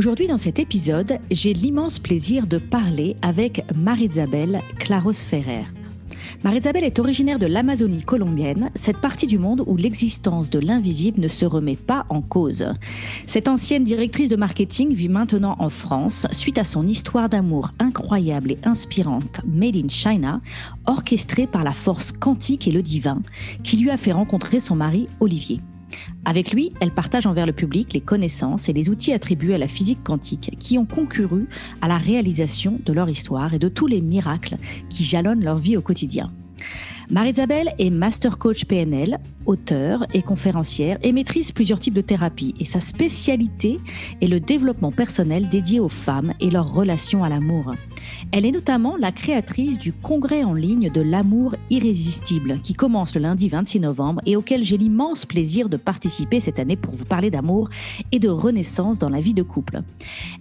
Aujourd'hui, dans cet épisode, j'ai l'immense plaisir de parler avec Marie-Isabelle Claros-Ferrer. Marie-Isabelle est originaire de l'Amazonie colombienne, cette partie du monde où l'existence de l'invisible ne se remet pas en cause. Cette ancienne directrice de marketing vit maintenant en France suite à son histoire d'amour incroyable et inspirante Made in China, orchestrée par la force quantique et le divin, qui lui a fait rencontrer son mari Olivier. Avec lui, elle partage envers le public les connaissances et les outils attribués à la physique quantique qui ont concouru à la réalisation de leur histoire et de tous les miracles qui jalonnent leur vie au quotidien. Marie-Isabelle est master coach PNL, auteur et conférencière et maîtrise plusieurs types de thérapies. Et sa spécialité est le développement personnel dédié aux femmes et leurs relations à l'amour. Elle est notamment la créatrice du congrès en ligne de l'amour irrésistible qui commence le lundi 26 novembre et auquel j'ai l'immense plaisir de participer cette année pour vous parler d'amour et de renaissance dans la vie de couple.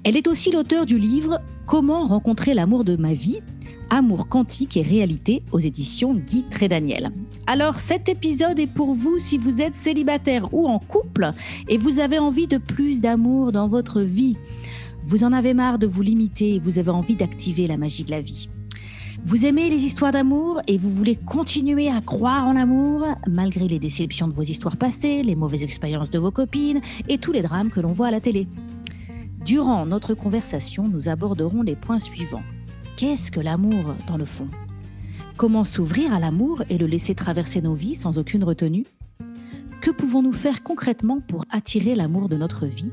Elle est aussi l'auteur du livre Comment rencontrer l'amour de ma vie Amour quantique et réalité aux éditions Guy Trédaniel. Alors cet épisode est pour vous si vous êtes célibataire ou en couple et vous avez envie de plus d'amour dans votre vie. Vous en avez marre de vous limiter et vous avez envie d'activer la magie de la vie. Vous aimez les histoires d'amour et vous voulez continuer à croire en l'amour malgré les déceptions de vos histoires passées, les mauvaises expériences de vos copines et tous les drames que l'on voit à la télé. Durant notre conversation, nous aborderons les points suivants. Qu'est-ce que l'amour dans le fond? Comment s'ouvrir à l'amour et le laisser traverser nos vies sans aucune retenue? Que pouvons-nous faire concrètement pour attirer l'amour de notre vie?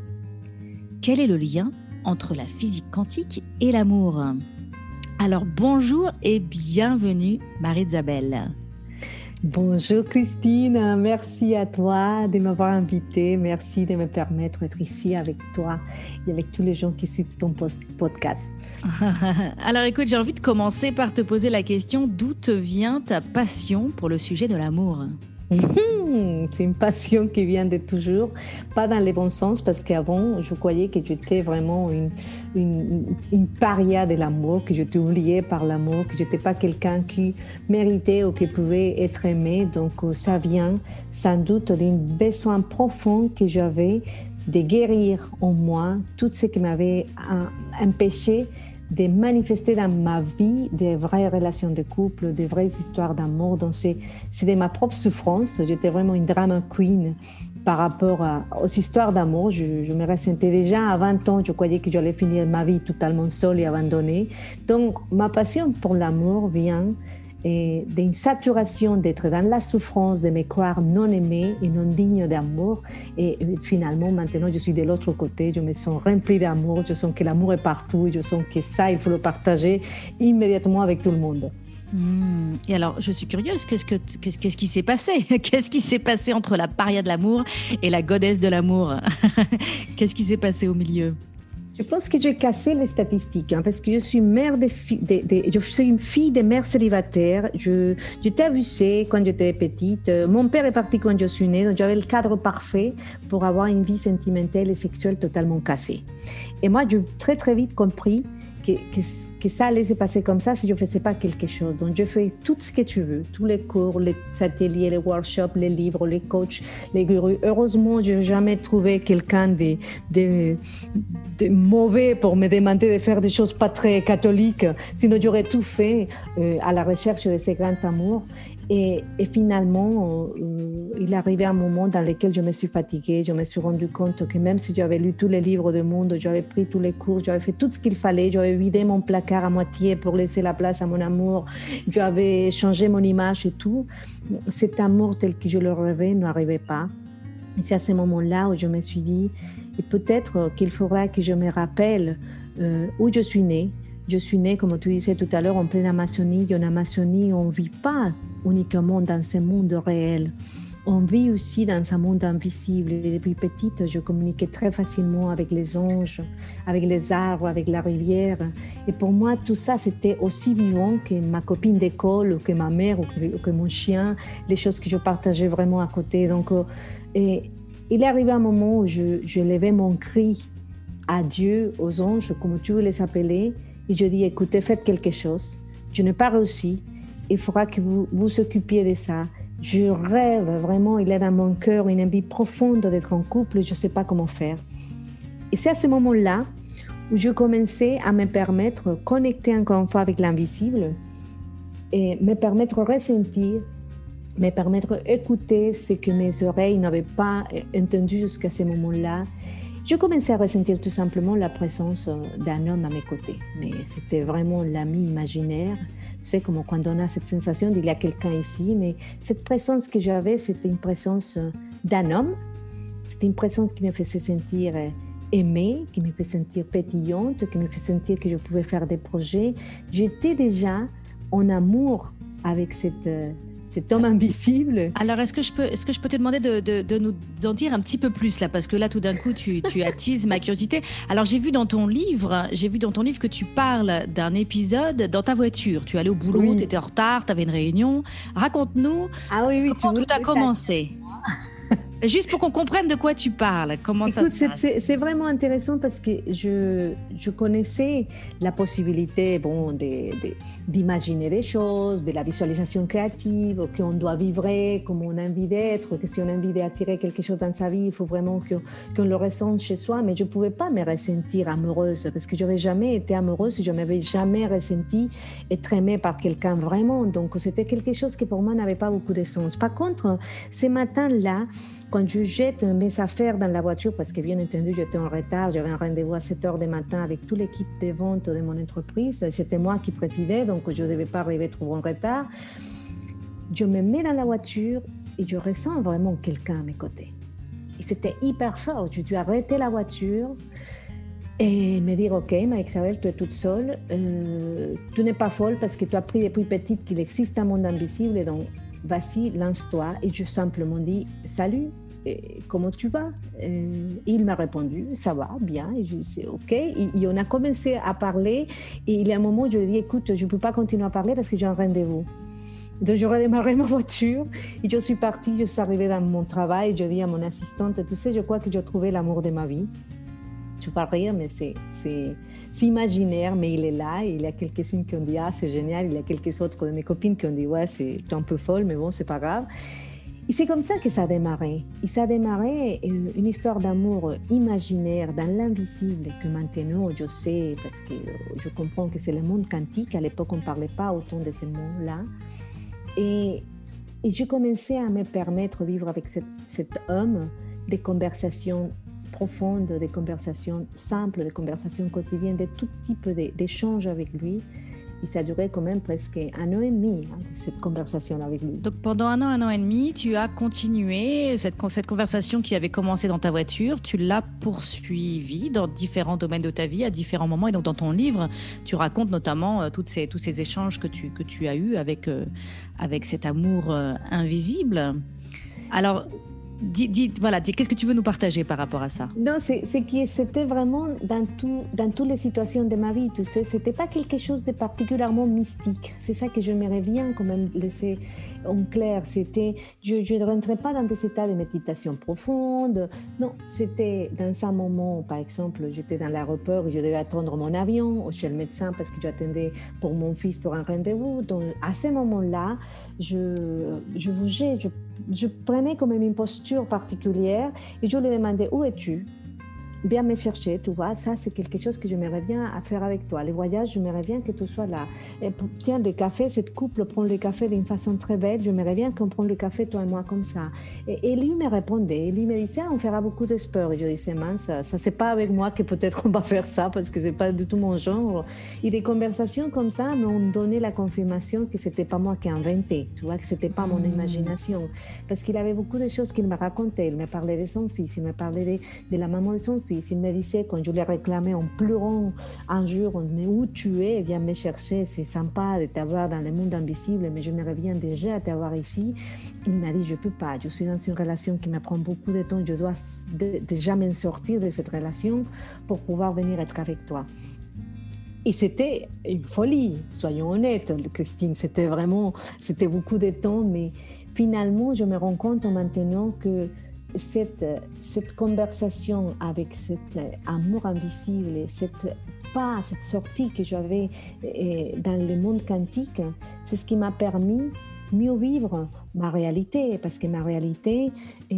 Quel est le lien entre la physique quantique et l'amour? Alors bonjour et bienvenue Marie-Isabelle. Bonjour Christine, merci à toi de m'avoir invité, merci de me permettre d'être ici avec toi et avec tous les gens qui suivent ton podcast. Alors écoute, j'ai envie de commencer par te poser la question, d'où te vient ta passion pour le sujet de l'amour? C'est une passion qui vient de toujours, pas dans le bon sens, parce qu'avant, je croyais que j'étais vraiment une, une, paria de l'amour, que j'étais oubliée par l'amour, que je n'étais pas quelqu'un qui méritait ou qui pouvait être aimé. Donc, euh, ça vient sans doute d'un besoin profond que j'avais de guérir en moi tout ce qui m'avait empêché de manifester dans ma vie des vraies relations de couple, des vraies histoires d'amour. Donc, c'est de ma propre souffrance. J'étais vraiment une drama queen par rapport aux histoires d'amour. Je, je, me ressentais déjà à 20 ans, je croyais que j'allais finir ma vie totalement seule et abandonnée. Donc, ma passion pour l'amour vient d'une saturation d'être dans la souffrance, de me croire non aimée et non digne d'amour. Et finalement, maintenant, je suis de l'autre côté, je me sens remplie d'amour, je sens que l'amour est partout, je sens que ça, il faut le partager immédiatement avec tout le monde. Hmm. Et alors, je suis curieuse, qu'est-ce, que, qu'est-ce, qu'est-ce qui s'est passé? Qu'est-ce qui s'est passé entre la paria de l'amour et la godesse de l'amour? Qu'est-ce qui s'est passé au milieu? Je pense que j'ai cassé les statistiques hein, parce que je suis mère de, je suis une fille de mère célibataire. Je, j'étais abusée quand j'étais petite. Mon père est parti quand je suis née, donc j'avais le cadre parfait pour avoir une vie sentimentale et sexuelle totalement cassée. Et moi, j'ai très très vite compris que, ça allait se passer comme ça si je ne faisais pas quelque chose. Donc, je fais tout ce que tu veux, tous les cours, les ateliers, les workshops, les livres, les coachs, les gurus. Heureusement, je n'ai jamais trouvé quelqu'un de, mauvais pour me demander de faire des choses pas très catholiques. Sinon, j'aurais tout fait euh, à la recherche de ces grands amours. Et, finalement, euh, il arrivé un moment dans lequel je me suis fatiguée. Je me suis rendu compte que même si j'avais lu tous les livres du monde, j'avais pris tous les cours, j'avais fait tout ce qu'il fallait, j'avais vidé mon placard à moitié pour laisser la place à mon amour, j'avais changé mon image et tout, cet amour tel que je le rêvais n'arrivait pas. Et c'est à ce moment-là où je me suis dit, et peut-être qu'il faudra que je me rappelle euh, où je suis née, je suis née, comme tu disais tout à l'heure, en pleine Amazonie. En Amazonie, on ne vit pas uniquement dans ce monde réel. on vit aussi dans un monde invisible. Et depuis petite, je communiquais très facilement avec les anges, avec les arbres, avec la rivière. Et pour moi, tout ça, c'était aussi vivant que ma copine d'école, ou que ma mère, ou que, mon chien, les choses que je partageais vraiment à côté. Donc, euh, il est arrivé un moment où je, je levais mon cri à Dieu, aux anges, comme tu veux les appeler, et je dis, écoutez, faites quelque chose. Je n'ai pas réussi. Il faudra que vous vous occupiez de ça. Je rêve vraiment, il est dans mon cœur une envie profonde d'être en couple, je ne sais pas comment faire. Et c'est à ce moment-là où je commençais à me permettre de connecter encore une fois avec l'invisible et me permettre de ressentir, me permettre d'écouter ce que mes oreilles n'avaient pas entendu jusqu'à ce moment-là. Je commençais à ressentir tout simplement la présence d'un homme à mes côtés, mais c'était vraiment l'ami imaginaire c'est comme quand on a cette sensation d'il y a quelqu'un ici, mais cette présence que j'avais, c'était une présence euh, d'un homme. C'était une présence qui me faisait sentir euh, aimée, qui me faisait sentir pétillante, qui me faisait sentir que je pouvais faire des projets. J'étais déjà en amour avec cette, euh, cet homme invisible. Alors, est-ce que je peux, est-ce que je peux te demander de, de, nous en dire un petit peu plus là, parce que là, tout d'un coup, tu, tu attises ma curiosité. Alors, j'ai vu dans ton livre, j'ai vu dans ton livre que tu parles d'un épisode dans ta voiture. Tu allais au boulot, tu étais en retard, tu avais une réunion. Raconte-nous ah oui, oui, comment tout a commencé. Juste pour qu'on comprenne de quoi tu parles, comment ça se passe. C'est vraiment intéressant parce que je, je connaissais la possibilité bon, d'imaginer des choses, de la visualisation créative, qu'on doit vivre comme on a envie d'être, que si on a envie d'attirer quelque chose dans sa vie, il faut vraiment qu'on le ressente chez soi. Mais je ne pouvais pas me ressentir amoureuse parce que je n'avais jamais été amoureuse, je ne m'avais jamais ressenti être aimée par quelqu'un vraiment. Donc c'était quelque chose qui pour moi n'avait pas beaucoup de sens. Par contre, ce matin-là, quand je jette mes affaires dans la voiture, parce que bien entendu, j'étais en retard, j'avais un rendez-vous à 7 heures du matin avec toute l'équipe de vente de mon entreprise, c'était moi qui présidais, donc je ne devais pas arriver trop en retard. Je me mets dans la voiture et je ressens vraiment quelqu'un à mes côtés. Et c'était hyper fort. Je dû arrêter la voiture et me dire Ok, Marie-Isabelle, tu es toute seule. Euh, tu n'es pas folle parce que tu as appris depuis petite qu'il existe un monde invisible. Et donc, vas-y, lance-toi. Et je simplement dit, salut, comment tu vas? Et Il m'a répondu, ça va, bien. Et je dis, OK. Et, on a commencé à parler. Et il y a un moment je lui ai dit, écoute, je ne peux pas continuer à parler parce que j'ai un rendez-vous. Donc, je redémarré ma voiture et je suis partie, je suis arrivée dans mon travail. Je dis à mon assistante, tu sais, je crois que j'ai trouvé l'amour de ma vie. Tu pas rire, mais c'est c'est imaginaire, mais il est là. il y a quelques-unes qui ont dit Ah, c'est génial. Il y a quelques autres de mes copines qui ont dit Ouais, c'est un peu folle, mais bon, c'est pas grave. Et c'est comme ça que ça a démarré. Et ça a démarré euh, une histoire d'amour imaginaire dans l'invisible que maintenant je sais, parce que je comprends que c'est le monde quantique. À l'époque, on ne parlait pas autant de ces mots-là. Et, et j'ai commencé à me permettre de vivre avec cet homme des conversations profonde, des conversations simples, des conversations quotidiennes, de tout type d'échanges avec lui. Et ça a duré quand même presque un an et demi, hein, cette conversation avec lui. Donc pendant un an, un an et demi, tu as continué cette, cette conversation qui avait commencé dans ta voiture, tu l'as poursuivie dans différents domaines de ta vie, à différents moments. Et donc dans ton livre, tu racontes notamment euh, toutes ces, tous ces échanges que tu, que tu as eus avec, euh, avec cet amour euh, invisible. Alors, Dis, voilà, qu'est-ce que tu veux nous partager par rapport à ça Non, c'est c'était vraiment dans, tout, dans toutes les situations de ma vie, tu sais, c'était pas quelque chose de particulièrement mystique. C'est ça que j'aimerais bien quand même en clair. C'était, je, ne rentrais pas dans des états de méditation profonde. Non, c'était dans un moment, par exemple, j'étais dans l'aéroport, je devais attendre mon avion chez le médecin parce que j'attendais pour mon fils pour un rendez-vous. Donc, à ce moment-là, je, je bougeais, je je prenais comme une posture particulière et je lui demandais où es-tu? Viens me chercher, tu vois, ça c'est quelque chose que j'aimerais bien faire avec toi. Les voyages, j'aimerais bien que tu sois là. Et, tiens, le café, cette couple prend le café d'une façon très belle, j'aimerais bien qu'on prenne le café, toi et moi, comme ça. Et, lui me répondait, lui me disait, ah, on fera beaucoup de sport. Et je disais, mince, ça, ça c'est pas avec moi que peut-être on va faire ça parce que c'est pas du tout mon genre. Et des conversations comme ça m'ont donné la confirmation que c'était pas moi qui inventé, tu vois, que c'était pas mon mmh. imagination. Parce qu'il avait beaucoup de choses qu'il me racontait. Il me parlait de son fils, il me parlait de, de la maman de son fils surprise. Il me disait, quand je l'ai réclamé en pleurant un jour, mais où tu es, viens me chercher, c'est sympa de t'avoir dans le monde invisible, mais je me reviens déjà t'avoir ici. Il m'a dit, je ne peux pas, je suis dans une relation qui me prend beaucoup de temps, je dois déjà me sortir de cette relation pour pouvoir venir être avec toi. Et c'était une folie, soyons honnêtes, Christine. C'était vraiment, c'était beaucoup de temps, mais finalement, je me rends compte maintenant que cette, cette conversation avec cet amour invisible, cette pas, cette sortie que j'avais eh, dans le monde quantique, c'est ce qui m'a permis mieux vivre ma réalité, parce que ma réalité, eh,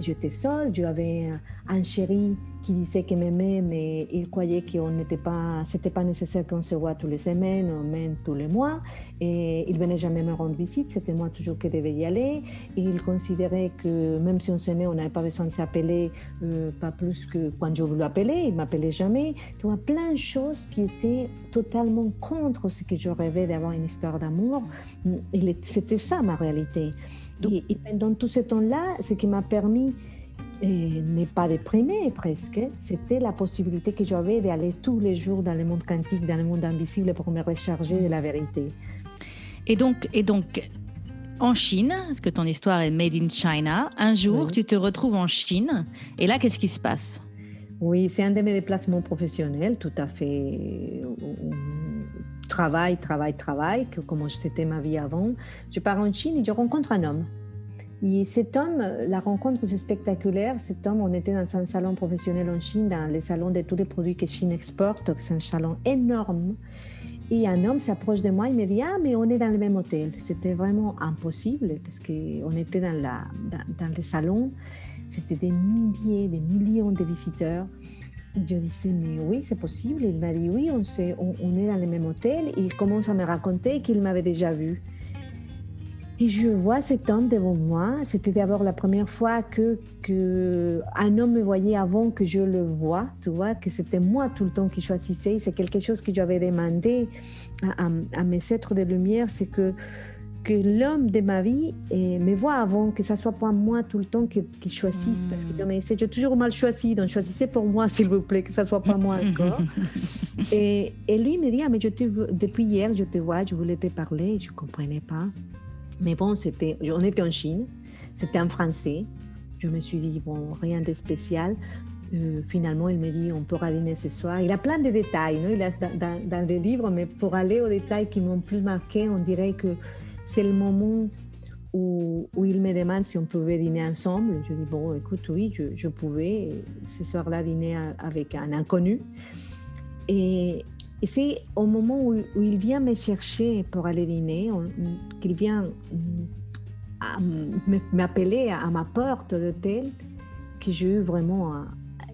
j'étais seule, j'avais un chéri qui disait qu'il m'aimait, mais il croyait qu'on n'était pas, c'était pas nécessaire qu'on se voit tous les semaines même tous les mois. Et il venait jamais me rendre visite, c'était moi toujours qui devais y aller. Et il considérait que même si on s'aimait, on n'avait pas besoin de s'appeler, euh, pas plus que quand je voulais appeler, il m'appelait jamais. Tu vois, plein de choses qui étaient totalement contre ce que je rêvais d'avoir une histoire d'amour. C'était ça ma réalité. Et, et pendant tout ce temps-là, ce qui m'a permis et n'est pas déprimé presque, c'était la possibilité que j'avais d'aller tous les jours dans le monde quantique, dans le monde invisible pour me recharger de la vérité. Et donc, et donc en Chine, parce que ton histoire est made in China, un jour tu te retrouves en Chine. Et là qu'est-ce qui se passe? Oui, c'est un de mes déplacements professionnels, tout à fait travail, travail, travail, comme c'était ma vie avant. Je pars en Chine et je rencontre un homme et cet homme, la rencontre c'est spectaculaire. Cet homme, on était dans un salon professionnel en Chine, dans les salons de tous les produits que Chine exporte. C'est un salon énorme. Et un homme s'approche de moi, il me dit Ah, mais on est dans le même hôtel. C'était vraiment impossible parce qu'on était dans, la, dans, les salons. C'était des milliers, des millions de visiteurs. Je disais, mais oui, c'est possible. Il m'a dit, oui, on, est dans le même hôtel. Il commence à me raconter qu'il m'avait déjà vu. Et je vois cet homme devant moi. C'était d'abord la première fois que, que un homme me voyait avant que je le voie. Tu vois, que c'était moi tout le temps qui choisissais. C'est quelque chose que j'avais demandé à, à, mes êtres de lumière, c'est que que l'homme de ma vie et me voit avant, que ça soit pas moi tout le temps qui, qui choisisse, parce que j'ai toujours mal choisi, donc choisissez pour moi, s'il vous plaît, que ça soit pas moi encore. et, et, lui me dit, ah, mais je te, depuis hier, je te vois, je voulais te parler, je comprenais pas. Mais bon, c'était, on était en Chine, c'était en français. Je me suis dit, bon, rien de spécial. Euh, finalement, il me dit, on pourra dîner ce soir. Il a plein de détails dans, dans, le livre, mais pour aller aux détails qui m'ont plus marqué, on dirait que c'est le moment où, où, il me demande si on pouvait dîner ensemble. Je dis, bon, écoute, oui, je, je pouvais ce soir-là dîner avec un inconnu. Et, et c'est au moment où, il vient me chercher pour aller dîner, qu'il vient mm, m'appeler à ma porte d'hôtel, que j'ai eu vraiment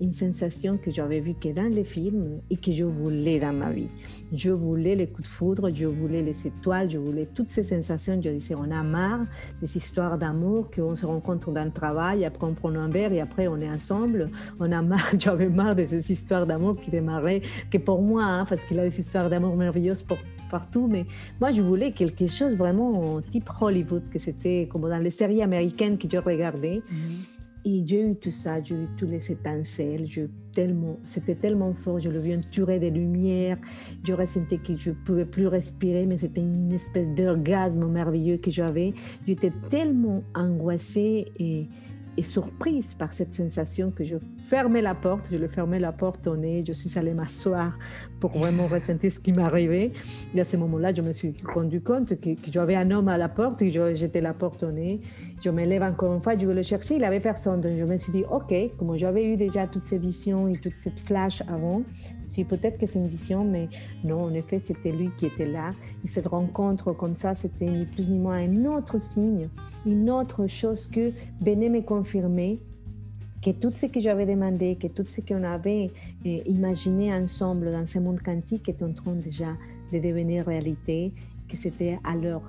une sensation que j'avais vue que dans les films et que je voulais dans ma vie. Je voulais les coups de foudre, je voulais les étoiles, je voulais toutes ces sensations. Je disais, on a marre des histoires d'amour, qu'on se rencontre dans le travail, après on prend un verre et après on est ensemble. On a marre, j'avais marre de ces histoires d'amour qui démarraient, que pour moi, hein, parce qu'il a des histoires d'amour merveilleuses partout, mais moi je voulais quelque chose vraiment type Hollywood, que c'était comme dans les séries américaines que je regardais. Mm-hmm. Et j'ai eu tout ça, j'ai eu toutes les étincelles, tellement, c'était tellement fort, je le vis entouré des lumières, je ressentais que je ne pouvais plus respirer, mais c'était une espèce d'orgasme merveilleux que j'avais. J'étais tellement angoissée et, et surprise par cette sensation que je fermais la porte, je le fermais la porte au nez, je suis allée m'asseoir pour vraiment ressentir ce qui m'arrivait. Et à ce moment-là, je me suis rendu compte que, j'avais un homme à la porte et j'étais la porte au nez. Je me lève encore une fois, je veux le chercher, il n'y avait personne. Donc je me suis dit, OK, comme j'avais eu déjà toutes ces visions et toute cette flash avant, si peut-être que c'est une vision, mais non, en effet, c'était lui qui était là. Et cette rencontre comme ça, c'était ni plus ni moins un autre signe, une autre chose que venait me confirmer que tout ce que j'avais demandé, que tout ce qu'on avait eh, imaginé ensemble dans ce monde quantique est en train déjà de devenir réalité, que c'était alors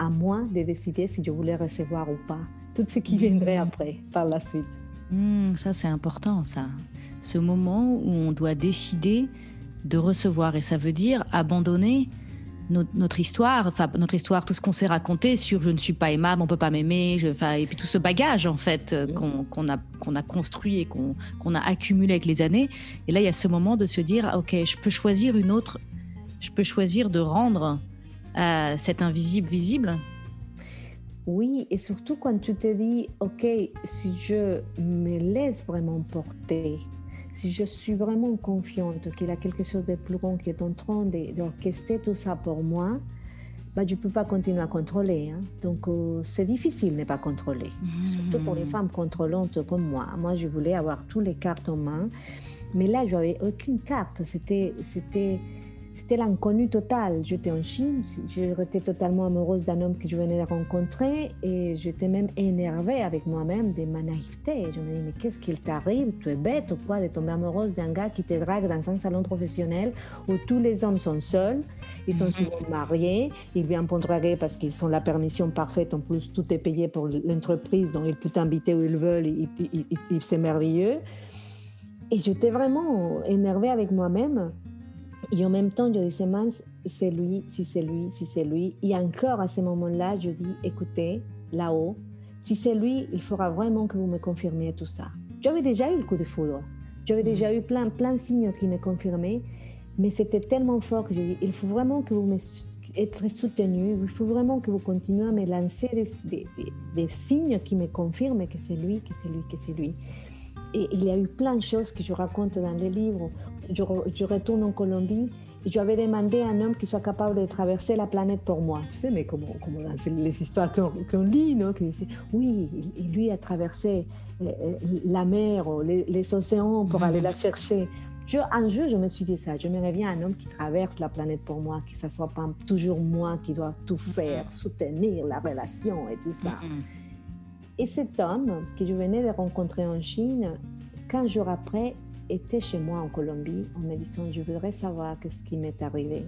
à moi de décider si je voulais recevoir ou pas tout ce qui viendrait après, par la suite. Mm, ça, c'est important, ça. Ce moment où on doit décider de recevoir. Et ça veut dire abandonner notre, histoire, enfin notre histoire, tout ce qu'on s'est raconté sur je ne suis pas aimable, on peut pas m'aimer, et puis tout ce bagage en fait euh, qu'on a, qu'on a construit et qu'on a accumulé avec les années. Et là, il y a ce moment de se dire, ok, je peux choisir une autre, je peux choisir de rendre euh, cet invisible visible. Oui, et surtout quand tu te dis, ok, si je me laisse vraiment porter, si je suis vraiment confiante qu'il y a quelque chose de plus grand qui est en train d'orchestrer tout ça pour moi, bah, je ne peux pas continuer à contrôler. Hein. Donc, euh, c'est difficile de ne pas contrôler. Surtout pour les mmh. femmes contrôlantes comme moi. Moi, je voulais avoir toutes les cartes en main. Mais là, je n'avais aucune carte. C'était, c'était, c'était l'inconnu total. J'étais en Chine, j'étais totalement amoureuse d'un homme que je venais de rencontrer et j'étais même énervée avec moi-même de ma naïveté. Je me disais, mais qu'est-ce qu'il t'arrive? Tu es bête ou quoi de tomber amoureuse d'un gars qui te drague dans un salon professionnel où tous les hommes sont seuls, ils sont souvent mariés, ils viennent pour draguer parce qu'ils ont la permission parfaite, en plus tout est payé pour l'entreprise, donc ils peuvent t'inviter où ils veulent, c'est merveilleux. Et j'étais vraiment énervée avec moi-même et en même temps, je disais, mince, c'est lui, si c'est lui, si c'est lui. Et encore à ce moment-là, je dis, écoutez, là-haut, si c'est lui, il faudra vraiment que vous me confirmiez tout ça. J'avais déjà eu le coup de foudre. J'avais déjà eu plein, plein de signes qui me confirmaient. Mais c'était tellement fort que j'ai dit, il faut vraiment que vous me être soutenu, il faut vraiment que vous continuez à me lancer des, des, des signes qui me confirment que c'est lui, que c'est lui, que c'est lui. Et il y a eu plein de choses que je raconte dans les livres je, retourne en Colombie et j'avais demandé à un homme qui soit capable de traverser la planète pour moi. Tu sais, mais comme, dans les histoires qu'on lit, non qui oui, il, lui a traversé euh, euh, la mer, les, les océans pour aller la chercher. Je, un jour, je me suis dit ça. Je me reviens un homme qui traverse la planète pour moi, que ce soit pas toujours moi qui dois tout faire, soutenir la relation et tout ça. Et cet homme que je venais de rencontrer en Chine, 15 jours après, était chez moi en Colombie en me disant, je voudrais savoir qu'est-ce qui m'est arrivé.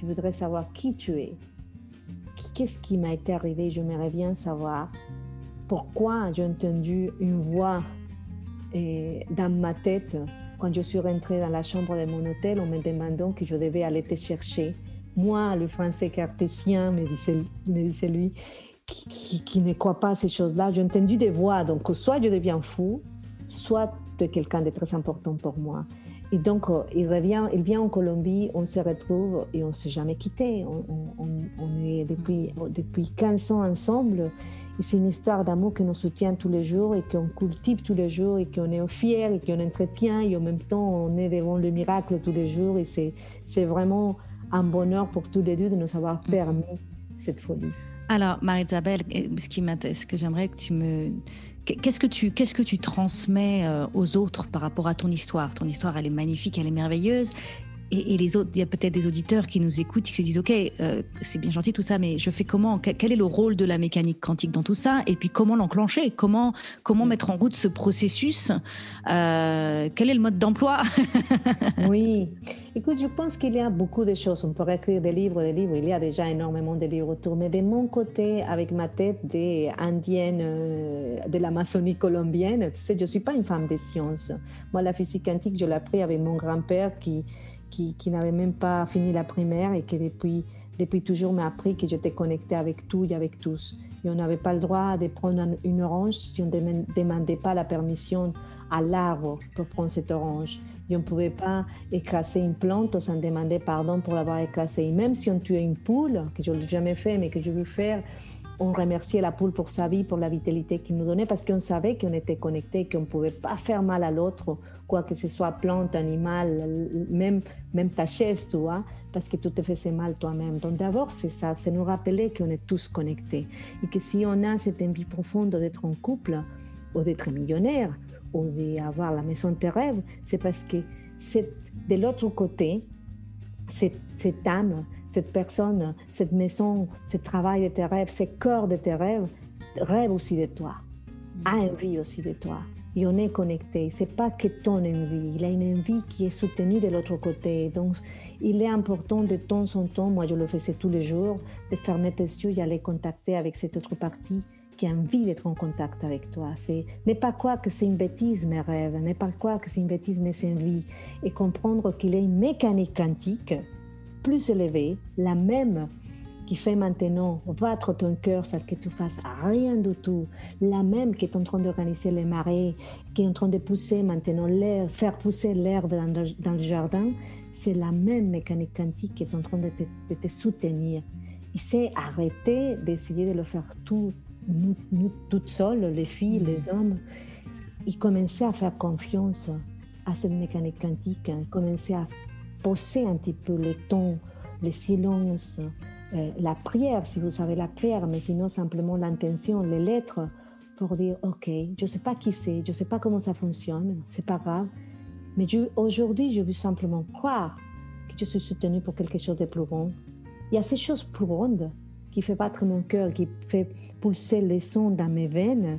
Je voudrais savoir qui tu es. Qu'est-ce qui m'a été arrivé? J'aimerais bien savoir pourquoi j'ai entendu une voix eh, dans ma tête quand je suis rentrée dans la chambre de mon hôtel en me demandant que je devais aller te chercher. Moi, le français cartésien, me disait, me lui, qui, qui, ne croit pas à ces choses-là, j'ai entendu des voix. Donc, soit je deviens fou, soit quelqu'un de très important pour moi. Et donc, euh, il revient, il vient en Colombie, on se retrouve et on ne s'est jamais quitté. On, est depuis, depuis 15 ans ensemble. Et c'est une histoire d'amour qui nous soutient tous les jours et qu'on cultive tous les jours et qu'on est fier et qu'on entretient et en même temps on est devant le miracle tous les jours. Et c'est vraiment un bonheur pour tous les deux de nous avoir permis cette folie. Alors, Marie-Isabelle, ce, qui ce que j'aimerais que tu me Qu'est-ce que tu transmets euh, aux autres par rapport à ton histoire? Ton histoire, elle est magnifique, elle est merveilleuse et, les autres, il y a peut-être des auditeurs qui nous écoutent, qui se disent, OK, euh, c'est bien gentil tout ça, mais je fais comment? Quel est le rôle de la mécanique quantique dans tout ça? Et puis comment l'enclencher? Comment comment mettre en route ce processus? Euh, Quel est le mode d'emploi? Oui, écoute, je pense qu'il y a beaucoup de choses. On pourrait écrire des livres, des livres. Il y a déjà énormément de livres autour. Mais de mon côté, avec ma tête d'indienne euh, de l'Amazonie colombienne, tu sais, je suis pas une femme des sciences. Moi, la physique quantique, je l'ai appris avec mon grand-père qui n'avait même pas fini la primaire et qui depuis, depuis toujours m'a appris que j'étais connectée avec tout et avec tous. Et on n'avait pas le droit de prendre une orange si on ne demandait pas la permission à l'arbre pour prendre cette orange. Et on ne pouvait pas écraser une plante sans demander pardon pour l'avoir écrasée. Même si on tuait une poule, que je n'ai jamais fait, mais que je veux faire, on remerciait la poule pour sa vie, pour la vitalité qu'il nous donnait, parce qu'on savait qu'on était connecté, qu'on ne pouvait pas faire mal à l'autre, quoi que ce soit plante, animal, même, même ta chaise, tu vois, parce que tu te faisais mal toi-même. Donc d'abord, c'est ça, c'est nous rappeler qu'on est tous connectés. Et que si on a cette envie profonde d'être en couple, ou d'être millionnaire, ou d'avoir la maison de tes rêves, c'est parce que c'est de l'autre côté, cette âme, cette personne, cette maison, ce travail de tes rêves, ce corps de tes rêves, rêve aussi de toi, a envie aussi de toi. Et on est connecté. C'est pas que ton envie, il a une envie qui est soutenue de l'autre côté. Donc, il est important de temps en temps, moi je le faisais tous les jours, de fermer tes yeux et aller contacter avec cette autre partie qui a envie d'être en contact avec toi. C'est ne pas croire que c'est une bêtise mes rêves, ne pas croire que c'est une bêtise mes envies, et comprendre qu'il est une mécanique quantique plus élevée, la même qui fait maintenant battre ton cœur sans que tu fasses rien du tout, la même qui est en train d'organiser les marées, qui est en train de pousser maintenant l'air, faire pousser l'herbe dans, le jardin, c'est la même mécanique quantique qui est en train de te, soutenir. Il s'est arrêté d'essayer de le faire tout, nous, nous toutes seules, les filles, les hommes. Il commençait à faire confiance à cette mécanique quantique, commençait à poser un petit peu le ton, le silence, euh, la prière, si vous savez la prière, mais sinon simplement l'intention, les lettres, pour dire, OK, je ne sais pas qui c'est, je ne sais pas comment ça fonctionne, c'est pas grave, mais aujourd'hui, je veux simplement croire que je suis soutenue pour quelque chose de plus grand. Il y a ces choses plus grandes qui fait battre mon cœur, qui fait pulser les sons dans mes veines.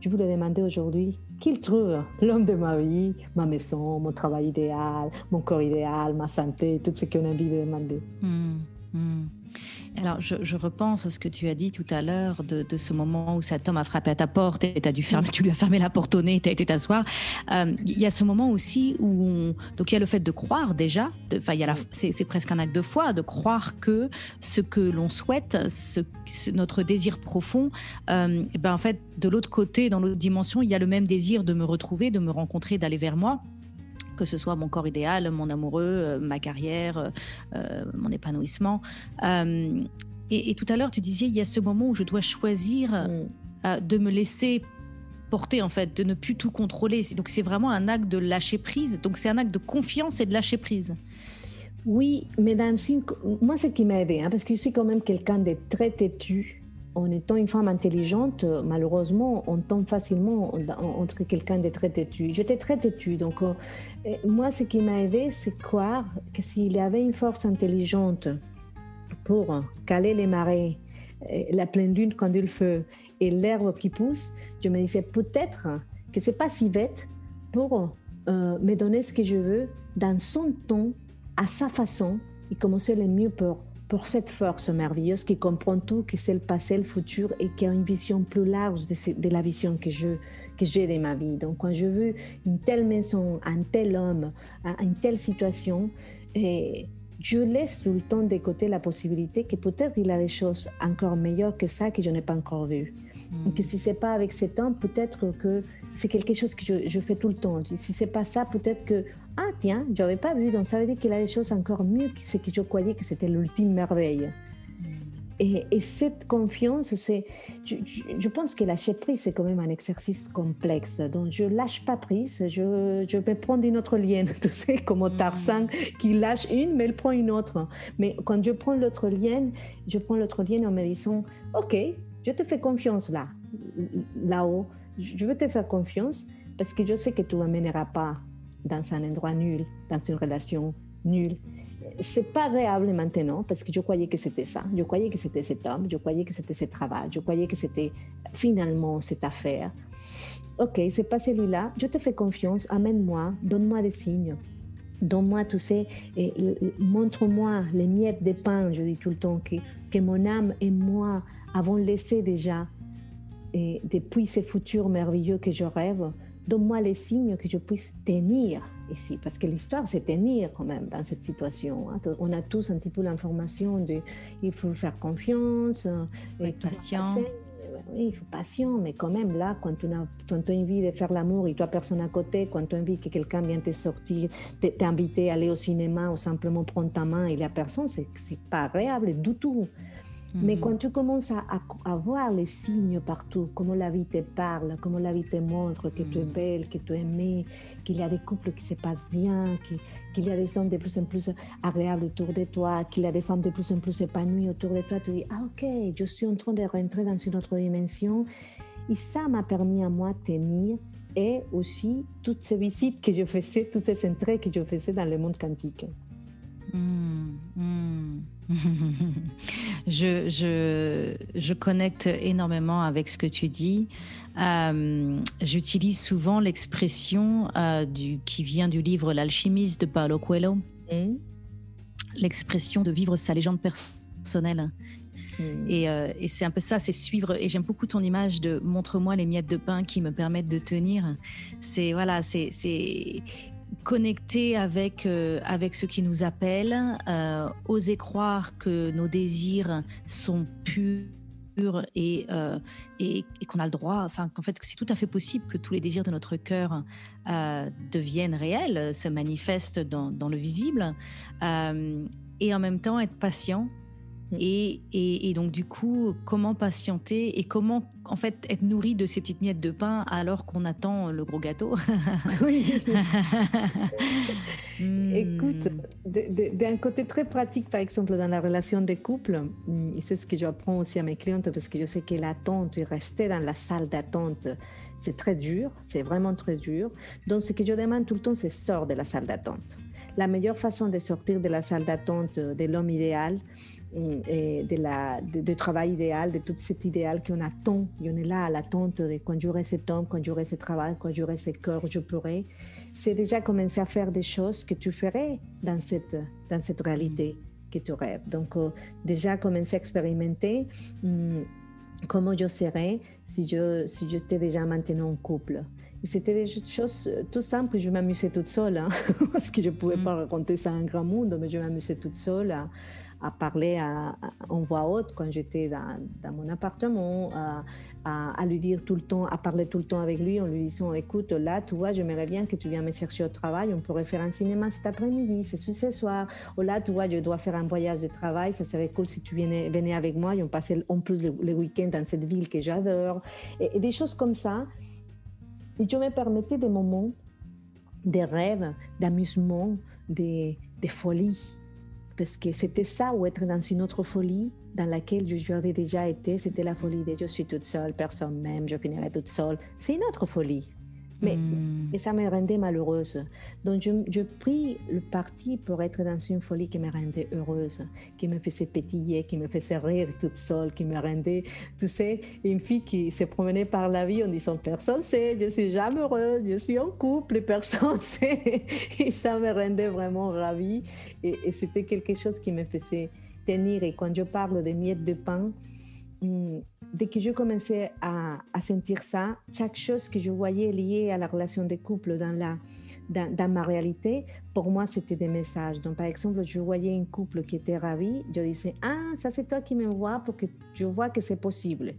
Je vous le demander aujourd'hui qu'il trouve l'homme de ma vie, ma maison, mon travail idéal, mon corps idéal, ma santé, tout ce qu'on a envie de demander. Hmm, hmm. Alors, je, repense à ce que tu as dit tout à l'heure de, ce moment où cet homme a frappé à ta porte et as dû fermer, tu lui as fermé la porte au nez, tu as été t'asseoir. Euh, il y a ce moment aussi où on, donc il y a le fait de croire déjà, enfin c'est presque un acte de foi, de croire que ce que l'on souhaite, ce, notre désir profond, euh, ben en fait de l'autre côté, dans l'autre dimension, il y a le même désir de me retrouver, de me rencontrer, d'aller vers moi que ce soit mon corps idéal, mon amoureux, euh, ma carrière, euh, euh, mon épanouissement. Et, tout à l'heure, tu disais, il y a ce moment où je dois choisir mm. de me laisser porter, en fait, de ne plus tout contrôler. Donc c'est vraiment un acte de lâcher prise. Donc c'est un acte de confiance et de lâcher prise. Oui, mais dans moi, ce qui m'a aidé, hein, parce que je suis quand même quelqu'un de très têtu, en étant une femme intelligente, malheureusement, on tombe facilement entre quelqu'un de très têtu. J'étais très têtue, donc euh, moi, ce qui m'a aidé, c'est croire que s'il y avait une force intelligente pour caler les marées, la pleine lune quand il fait et l'herbe qui pousse, je me disais peut-être que c'est pas si bête pour euh, me donner ce que je veux dans son ton, à sa façon, et commencer le mieux pour pour cette force merveilleuse qui comprend tout, qui sait le passé, le futur et qui a une vision plus large de, la vision que je que j'ai de ma vie. Donc quand je veux une telle maison, un tel homme, une telle situation, et je laisse tout le temps de côté la possibilité que peut-être il a des choses encore meilleures que ça que je n'ai pas encore vues. Mm. Que si c'est pas avec cet homme, peut-être que c'est quelque chose que je, je, fais tout le temps. Si c'est pas ça, peut-être que ah tiens, je n'avais pas vu, donc ça veut dire qu'il a des choses encore mieux que ce que je croyais que c'était l'ultime merveille. Mm. Et, et, cette confiance, c'est, je, je, pense que lâcher prise, c'est quand même un exercice complexe. Donc, je lâche pas prise, je, je vais prendre une autre lienne, tu sais, comme mm. Tarzan qui lâche une, mais il prend une autre. Mais quand je prends l'autre lienne, je prends l'autre lienne en me disant, OK, je te fais confiance là, là-haut, je veux te faire confiance parce que je sais que tu ne m'amèneras pas dans un endroit nul, dans une relation nulle. C'est pas agréable maintenant parce que je croyais que c'était ça. Je croyais que c'était cet homme, je croyais que c'était ce travail, je croyais que c'était finalement cette affaire. Ok, c'est pas celui-là. Je te fais confiance. Amène-moi, donne-moi des signes. Donne-moi, tu sais, montre-moi les miettes de pain, je dis tout le temps, que, que mon âme et moi avons laissé déjà et depuis ces futurs merveilleux que je rêve, donne-moi les signes que je puisse tenir ici, parce que l'histoire, c'est tenir quand même dans cette situation. Hein. On a tous un petit peu l'information de il faut faire confiance, il être patient. Oui, il faut patient, mais quand même là, quand tu as, quand as envie de faire l'amour et toi personne à côté, quand tu as envie que quelqu'un vienne te sortir, t'inviter à aller au cinéma ou simplement prendre ta main et la personne, c'est pas agréable du tout. Mais mhm. quand tu commences à, à, voir les signes partout, comment la vie te parle, comment la vie te montre que tu es mhm. belle, que tu es aimée, qu'il y a des couples qui se passent bien, qu'il y a des hommes de plus en plus agréables autour de toi, qu'il y a des femmes de plus en plus épanouies autour de toi, tu dis, ah ok, je suis en train de rentrer dans une autre dimension. Et ça m'a permis à moi de tenir et aussi toutes ces visites que je faisais, tous ces entrées que je faisais dans le monde quantique. Hmm, hmm. je, je, je, connecte énormément avec ce que tu dis. Euh, j'utilise souvent l'expression euh, qui vient du livre L'alchimiste de Paulo Coelho. Hmm. L'expression de vivre sa légende personnelle. Et, euh, et c'est un peu ça, c'est suivre. Et j'aime beaucoup ton image de montre-moi les miettes de pain qui me permettent de tenir. C'est voilà, c'est connecter avec, euh, avec ce qui nous appelle, euh, oser croire que nos désirs sont purs et, euh, et, qu'on a le droit, enfin qu'en fait que c'est tout à fait possible que tous les désirs de notre cœur deviennent réels, se manifestent dans, dans le visible, et en même temps être patient Mm. Et, donc, du coup, comment patienter et comment, en fait, être nourri de ces petites miettes de pain alors qu'on attend le gros gâteau Oui. Hmm. Écoute, d'un côté très pratique, par exemple, dans la relation des couples, mm, et c'est ce que j'apprends aussi à mes clientes parce que je sais que l'attente, rester dans la salle d'attente, c'est très dur, c'est vraiment très dur. Donc, ce que je demande tout le temps, c'est sort de la salle d'attente. La meilleure façon de sortir de la salle d'attente de l'homme idéal, et de la, de, travail idéal, de tout cet idéal qu'on attend. Et on est là à l'attente de quand j'aurai cet homme, quand j'aurai ce travail, quand j'aurai ce cœur, je pourrai. C'est déjà commencer à faire des choses que tu ferais dans cette, dans cette réalité que tu rêves. Donc, euh, déjà commencer à expérimenter hum, comment je serais si je si j'étais déjà maintenant en couple. C'était des choses tout simples. Je m'amusais toute seule, hein, parce que je ne pouvais mm. pas raconter ça à un grand monde, mais je m'amusais toute seule à, à parler à, en voix haute quand j'étais dans, mon appartement, à, lui dire tout le temps, à parler tout le temps avec lui en lui disant Écoute, là, tu vois, j'aimerais bien que tu viennes me chercher au travail, on pourrait faire un cinéma cet après-midi, c'est ce soir. Ou là, tu vois, je dois faire un voyage de travail, ça serait cool si tu venais, venais avec moi et on passait en plus le, week-end dans cette ville que j'adore. Et, des choses comme ça. Et je me permettais des moments, des rêves, d'amusement, des, des folies parce que c'était ça ou être dans une autre folie dans laquelle j'avais déjà été, c'était la folie de je suis toute seule, personne m'aime, je finirai toute seule. C'est une autre folie. Mais, hmm. ça me rendait malheureuse. Donc, je, je, pris le parti pour être dans une folie qui me rendait heureuse, qui me faisait pétiller, qui me faisait rire toute seule, qui me rendait, tu sais, une fille qui se promenait par la vie en disant personne sait, je suis jamais heureuse, je suis en couple, personne sait. Et ça me rendait vraiment ravie. Et, et c'était quelque chose qui me faisait tenir. Et quand je parle de miettes de pain, dès que je commençais à, à, sentir ça, chaque chose que je voyais liée à la relation des couples dans, la, dans, dans ma réalité, pour moi, c'était des messages. Donc, par exemple, je voyais un couple qui était ravi, je disais, ah, ça c'est toi qui me vois pour que je vois que c'est possible.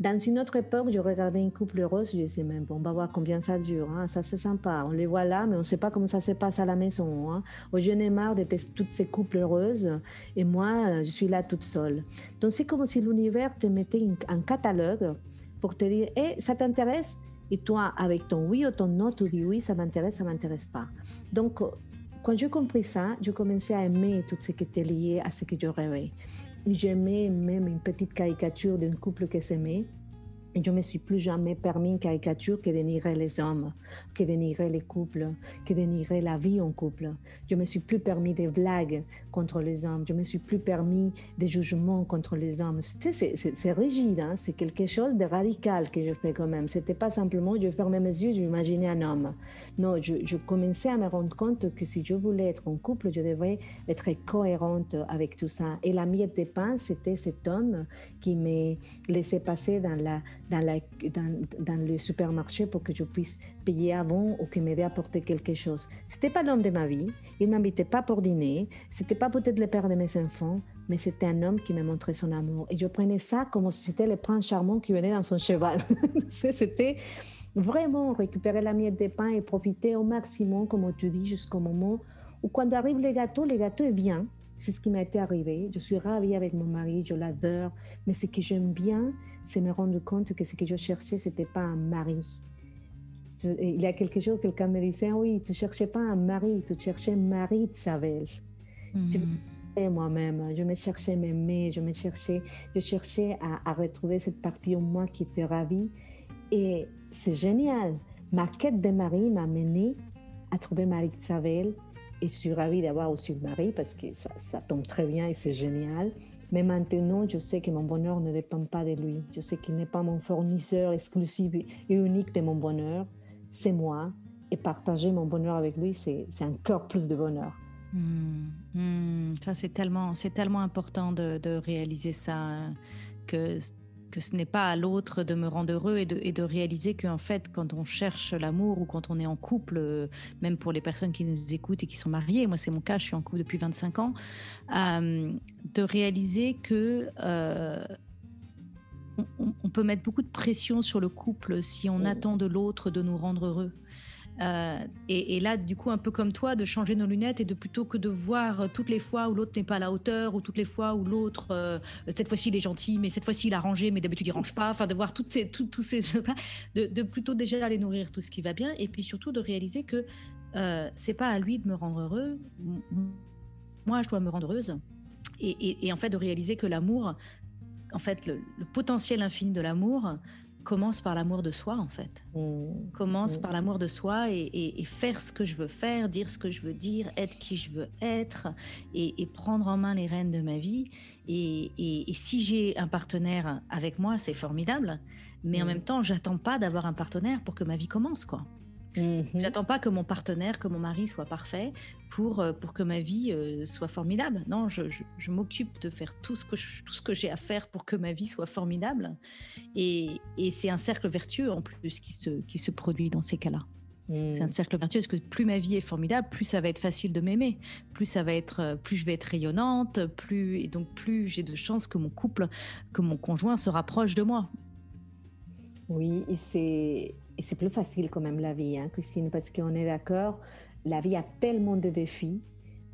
Dans une autre époque, je regardais un couple heureux, je disais, mais bon, on va voir combien ça dure, hein. ça c'est sympa, on les voit là, mais on ne sait pas comment ça se passe à la maison. Hein. je n'ai marre de toutes ces couples heureuses, et moi, je suis là toute seule. Donc c'est comme si l'univers te mettait un catalogue pour te dire, hé, eh, ça t'intéresse? Et toi, avec ton oui ou ton non, tu dis oui, ça m'intéresse, ça m'intéresse pas. Donc, quand j'ai compris ça, je commençais à aimer tout ce qui était lié à ce que je rêvais. J'aimais même une petite caricature d'un couple qui s'aimait. Et je me suis plus jamais permis une caricature qui dénigrait les hommes, qui dénigrait les couples, qui dénigrait la vie en couple. Je me suis plus permis des blagues contre les hommes. Je me suis plus permis des jugements contre les hommes. C'est rigide, hein? c'est quelque chose de radical que je fais quand même. C'était pas simplement je fermais mes yeux, j'imaginais un homme. Non, je, commençais à me rendre compte que si je voulais être en couple, je devais être cohérente avec tout ça. Et la miette de pain, c'était cet homme qui me laissait passer dans la dans, le supermarché pour que je puisse payer avant ou qu'il m'aide à apporter quelque chose. C'était pas l'homme de ma vie. Il m'invitait pas pour dîner. C'était pas peut-être le père de mes enfants, mais c'était un homme qui me montrait son amour. Et je prenais ça comme si c'était le prince charmant qui venait dans son cheval. c'était vraiment récupérer la miette de pain et profiter au maximum, comme tu dis, jusqu'au moment où quand arrive le gâteau, le gâteau est bien. C'est ce qui m'a été arrivé. Je suis ravie avec mon mari, je l'adore. Mais ce que j'aime bien, c'est me rendre compte que ce que je cherchais, c'était pas un mari. il y a quelque chose, quelqu'un me disait, oui, tu cherchais pas un mari, tu cherchais Marie de Savel. Je me moi-même, je me cherchais m'aimer, je me cherchais, je cherchais à, retrouver cette partie en moi qui était ravie. Et c'est génial. Ma quête de mari m'a mené à trouver Marie de Savel et je suis ravie d'avoir aussi le mari parce que ça, tombe très bien et c'est génial. Mais maintenant, je sais que mon bonheur ne dépend pas de lui. Je sais qu'il n'est pas mon fournisseur exclusif et unique de mon bonheur. C'est moi. Et partager mon bonheur avec lui, c'est encore plus de bonheur. Hmm. Hmm. Ça, c'est tellement, tellement important de, de, réaliser ça. Que que ce n'est pas à l'autre de me rendre heureux et de, et de réaliser qu'en fait, quand on cherche l'amour ou quand on est en couple, euh, même pour les personnes qui nous écoutent et qui sont mariées, moi c'est mon cas, je suis en couple depuis 25 ans, euh, de réaliser que euh, on, on, peut mettre beaucoup de pression sur le couple si on attend de l'autre de nous rendre heureux. Euh, et, là, du coup, un peu comme toi, de changer nos lunettes et de plutôt que de voir toutes les fois où l'autre n'est pas à la hauteur ou toutes les fois où l'autre, euh, cette fois-ci, il est gentil, mais cette fois-ci, il a rangé, mais d'habitude, il range pas. Enfin, de voir toutes ces, tout, tous ces choses-là, de, plutôt déjà aller nourrir tout ce qui va bien et puis surtout de réaliser que euh, c'est pas à lui de me rendre heureux. Moi, je dois me rendre heureuse. Et, en fait, de réaliser que l'amour, en fait, le potentiel infini de l'amour, commence par l'amour de soi en fait. Mmh. Commence mmh. par l'amour de soi et, et, et, faire ce que je veux faire, dire ce que je veux dire, être qui je veux être et, et prendre en main les rênes de ma vie. Et, si j'ai un partenaire avec moi, c'est formidable. Mais mmh. en même temps, j'attends pas d'avoir un partenaire pour que ma vie commence quoi. Mmh. J'attends pas que mon partenaire, que mon mari soit parfait pour, euh, pour que ma vie euh, soit formidable. Non, je, je, je m'occupe de faire tout ce que je, tout ce que j'ai à faire pour que ma vie soit formidable. Et, et c'est un cercle vertueux en plus qui se, qui se produit dans ces cas-là. Mmh. C'est un cercle vertueux parce que plus ma vie est formidable, plus ça va être facile de m'aimer, plus ça va être, euh, plus je vais être rayonnante, plus et donc plus j'ai de chances que mon couple, que mon conjoint se rapproche de moi. Oui, et c'est et c'est plus facile quand même la vie, hein, Christine, parce qu'on est d'accord, la vie a tellement de défis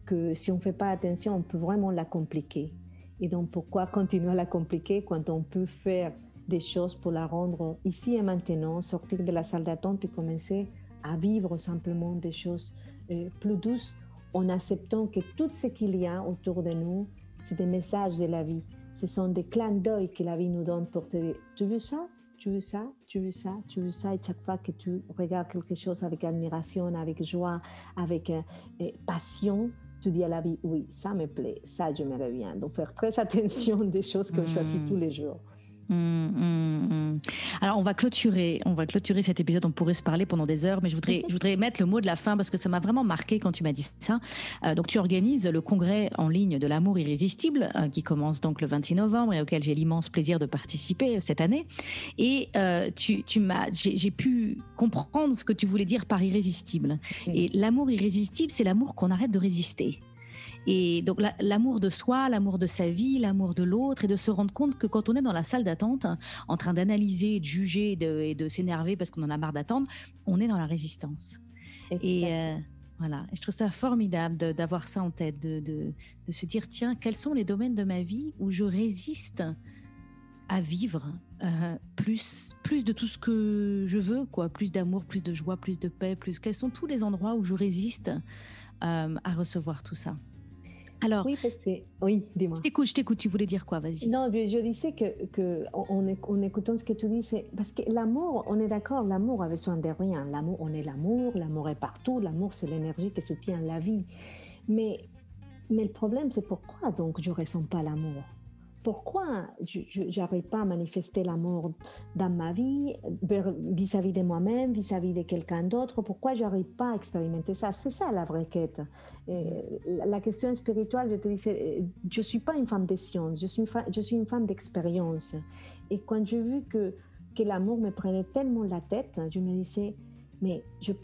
que si on ne fait pas attention, on peut vraiment la compliquer. Et donc pourquoi continuer à la compliquer quand on peut faire des choses pour la rendre ici et maintenant, sortir de la salle d'attente et commencer à vivre simplement des choses euh, plus douces en acceptant que tout ce qu'il y a autour de nous, c'est des messages de la vie. Ce sont des clins d'œil que la vie nous donne pour te dire, tu veux ça? Tu veux ça, tu veux ça, tu veux ça. Et chaque fois que tu regardes quelque chose avec admiration, avec joie, avec euh, passion, tu dis à la vie, oui, ça me plaît, ça, je me reviens. Donc, faire très attention des choses que je choisis tous les jours. Mmh, mmh, mmh. Alors on va clôturer, on va clôturer cet épisode. On pourrait se parler pendant des heures, mais je voudrais, je voudrais mettre le mot de la fin parce que ça m'a vraiment marqué quand tu m'as dit ça. Euh, donc tu organises le congrès en ligne de l'amour irrésistible euh, qui commence donc le 26 novembre et auquel j'ai l'immense plaisir de participer cette année. Et euh, tu, tu m'as, j'ai pu comprendre ce que tu voulais dire par irrésistible. Et l'amour irrésistible, c'est l'amour qu'on arrête de résister. Et donc l'amour de soi, l'amour de sa vie, l'amour de l'autre, et de se rendre compte que quand on est dans la salle d'attente, en train d'analyser, de juger et de, s'énerver parce qu'on en a marre d'attendre, on est dans la résistance. Et euh, voilà, et je trouve ça formidable d'avoir ça en tête, de, de, de, se dire tiens, quels sont les domaines de ma vie où je résiste à vivre euh, plus, plus de tout ce que je veux, quoi, plus d'amour, plus de joie, plus de paix, plus quels sont tous les endroits où je résiste euh, à recevoir tout ça? Alors, oui, parce que, oui, dis-moi. Je t'écoute, je t'écoute. Tu voulais dire quoi Vas-y. Non, je, disais que, que en, en, écoutant ce que tu dis, c'est parce que l'amour, on est d'accord, l'amour a besoin de rien. L'amour, on est l'amour, l'amour est partout. L'amour, c'est l'énergie qui soutient la vie. Mais, mais le problème, c'est pourquoi donc je ressens pas l'amour? Pourquoi je n'arrive pas à manifester l'amour dans ma vie vis-à-vis de moi-même, vis-à-vis de quelqu'un d'autre? Pourquoi je n'arrive pas à expérimenter ça? C'est ça la vraie quête. La question spirituelle, je te disais, je ne suis pas une femme de science, je suis une, femme d'expérience. Et quand j'ai vu que, que l'amour me prenait tellement la tête, je me disais, mais j'ai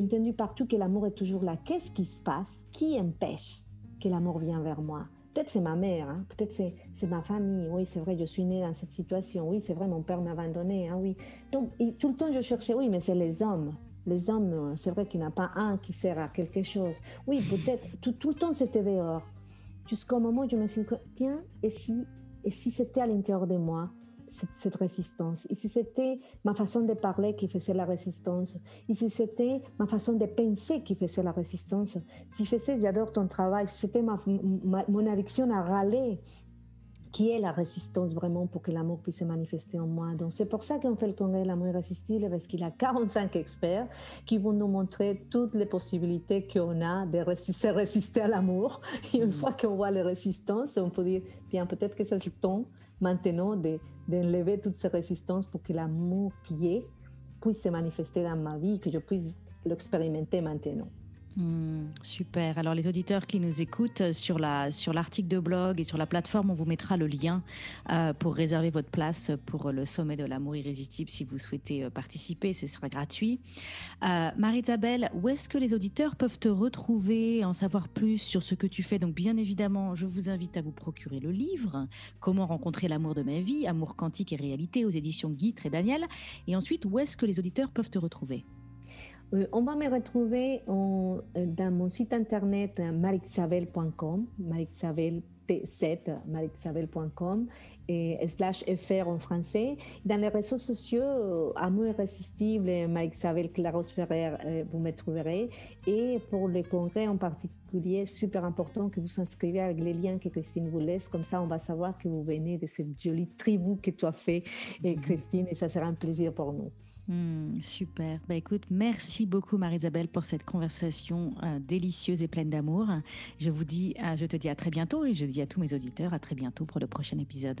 entendu partout que l'amour est toujours là. Qu'est-ce qui se passe? Qui empêche que l'amour vienne vers moi? Peut-être c'est ma mère, hein? peut-être c'est ma famille. Oui, c'est vrai, je suis née dans cette situation. Oui, c'est vrai, mon père m'a abandonné. Hein? Oui. Donc, tout le temps, je cherchais, oui, mais c'est les hommes. Les hommes, c'est vrai qu'il n'y en a pas un qui sert à quelque chose. Oui, peut-être, tout, tout le temps, c'était dehors. Jusqu'au moment où je me suis dit, tiens, et si, et si c'était à l'intérieur de moi? Cette, cette, résistance. Et si c'était ma façon de parler qui faisait la résistance, et si c'était ma façon de penser qui faisait la résistance, si faisait j'adore ton travail, si c'était ma, ma, mon addiction à râler qui est la résistance vraiment pour que l'amour puisse se manifester en moi. Donc c'est pour ça qu'on fait le congrès de l'amour irrésistible, parce qu'il y a 45 experts qui vont nous montrer toutes les possibilités qu'on a de résister, résister à l'amour. Et une fois qu'on voit les résistances, on peut dire, bien, peut-être que c'est le temps maintenant d'enlever de, toutes ces résistances pour que l'amour qui est puisse se manifester dans ma vie, que je puisse l'expérimenter maintenant. Hmm, super. Alors les auditeurs qui nous écoutent euh, sur la sur l'article de blog et sur la plateforme, on vous mettra le lien euh, pour réserver votre place pour le sommet de l'amour irrésistible si vous souhaitez euh, participer. Ce sera gratuit. Marie-Isabelle, où est-ce que les auditeurs peuvent te retrouver, en savoir plus sur ce que tu fais? Donc bien évidemment, je vous invite à vous procurer le livre Comment rencontrer l'amour de ma vie, amour quantique et réalité aux éditions Guy et Daniel. Et ensuite, où est-ce que les auditeurs peuvent te retrouver? euh, on va me retrouver euh, dans mon site internet euh, marixabel.com, marixabel 7 marixabel.com et slash fr en français. Dans les réseaux sociaux, Amour irrésistible, Marixabel Claros Ferrer, vous me trouverez. Et pour le congrès en particulier, super important que vous vous inscrivez avec les liens que Christine vous laisse. Comme ça, on va savoir que vous venez de cette jolie tribu que tu as fait, et Christine, et ça sera un plaisir pour nous. Hmm, super. Bah, écoute, merci beaucoup Marie-Isabelle pour cette conversation euh, délicieuse et pleine d'amour. Je vous dis, euh, je te dis à très bientôt et je dis à tous mes auditeurs à très bientôt pour le prochain épisode.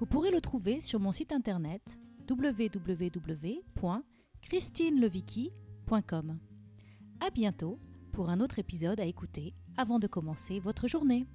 Vous pourrez le trouver sur mon site internet www.christinelevicky.com. À bientôt pour un autre épisode à écouter avant de commencer votre journée.